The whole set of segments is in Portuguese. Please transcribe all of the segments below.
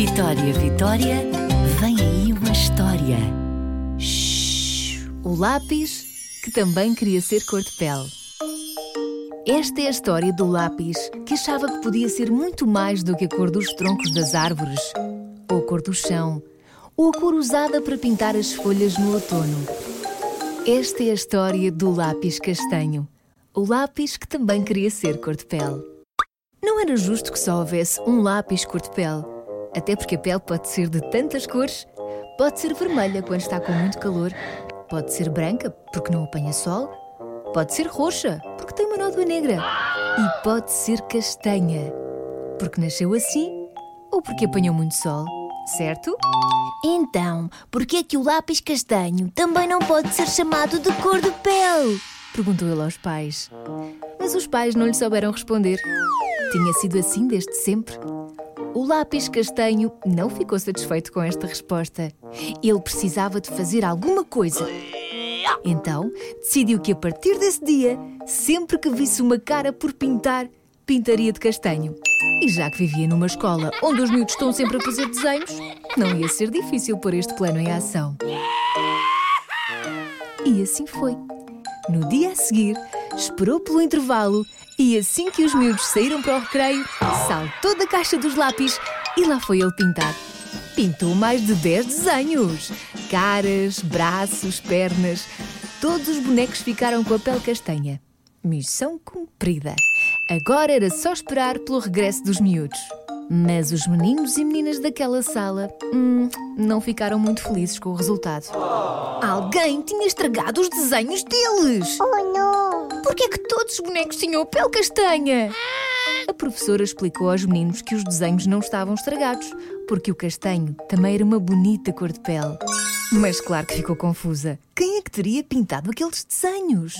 Vitória, Vitória, vem aí uma história. Shhh, o lápis que também queria ser cor de pele. Esta é a história do lápis que achava que podia ser muito mais do que a cor dos troncos das árvores, ou a cor do chão, ou a cor usada para pintar as folhas no outono. Esta é a história do lápis castanho, o lápis que também queria ser cor de pele. Não era justo que só houvesse um lápis cor de pele até porque a pele pode ser de tantas cores. Pode ser vermelha quando está com muito calor, pode ser branca porque não apanha sol, pode ser roxa porque tem uma nódoa negra e pode ser castanha porque nasceu assim ou porque apanhou muito sol, certo? Então, por que é que o lápis castanho também não pode ser chamado de cor de pele? Perguntou ele aos pais. Mas os pais não lhe souberam responder. Tinha sido assim desde sempre. O lápis castanho não ficou satisfeito com esta resposta. Ele precisava de fazer alguma coisa. Então, decidiu que a partir desse dia, sempre que visse uma cara por pintar, pintaria de castanho. E já que vivia numa escola onde os miúdos estão sempre a fazer desenhos, não ia ser difícil pôr este plano em ação. E assim foi. No dia a seguir, esperou pelo intervalo e assim que os miúdos saíram para o recreio, saltou da caixa dos lápis e lá foi ele pintar. Pintou mais de 10 desenhos: caras, braços, pernas. Todos os bonecos ficaram com a pele castanha. Missão cumprida. Agora era só esperar pelo regresso dos miúdos. Mas os meninos e meninas daquela sala hum, não ficaram muito felizes com o resultado. Alguém tinha estragado os desenhos deles! Oh não! Por que é que todos os bonecos tinham pele castanha? A professora explicou aos meninos que os desenhos não estavam estragados, porque o castanho também era uma bonita cor de pele. Mas claro que ficou confusa. Quem é que teria pintado aqueles desenhos?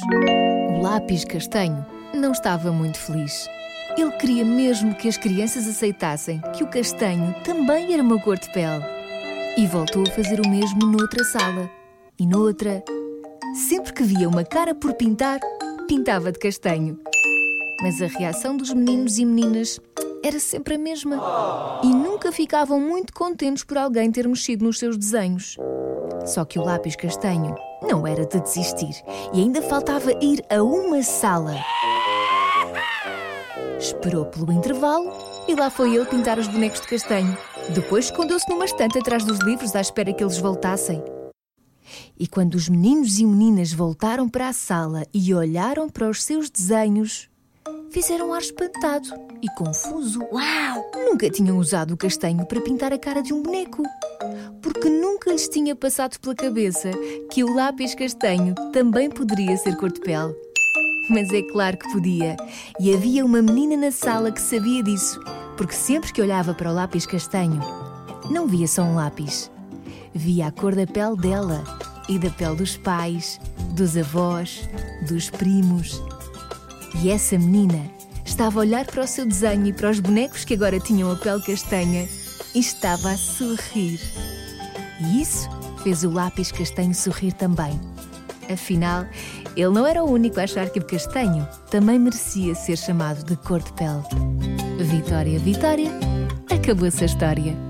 O lápis castanho não estava muito feliz. Ele queria mesmo que as crianças aceitassem que o castanho também era uma cor de pele. E voltou a fazer o mesmo noutra sala. E noutra. Sempre que via uma cara por pintar, pintava de castanho. Mas a reação dos meninos e meninas era sempre a mesma. E nunca ficavam muito contentes por alguém ter mexido nos seus desenhos. Só que o lápis castanho não era de desistir e ainda faltava ir a uma sala. Esperou pelo intervalo e lá foi ele pintar os bonecos de castanho. Depois escondeu-se numa estante atrás dos livros à espera que eles voltassem. E quando os meninos e meninas voltaram para a sala e olharam para os seus desenhos, fizeram um ar espantado e confuso. Uau! Nunca tinham usado o castanho para pintar a cara de um boneco. Porque nunca lhes tinha passado pela cabeça que o lápis castanho também poderia ser cor de pele. Mas é claro que podia. E havia uma menina na sala que sabia disso, porque sempre que olhava para o lápis castanho, não via só um lápis. Via a cor da pele dela e da pele dos pais, dos avós, dos primos. E essa menina estava a olhar para o seu desenho e para os bonecos que agora tinham a pele castanha e estava a sorrir. E isso fez o lápis castanho sorrir também. Afinal, ele não era o único a achar que o castanho também merecia ser chamado de cor de pele. Vitória, Vitória, acabou-se a história.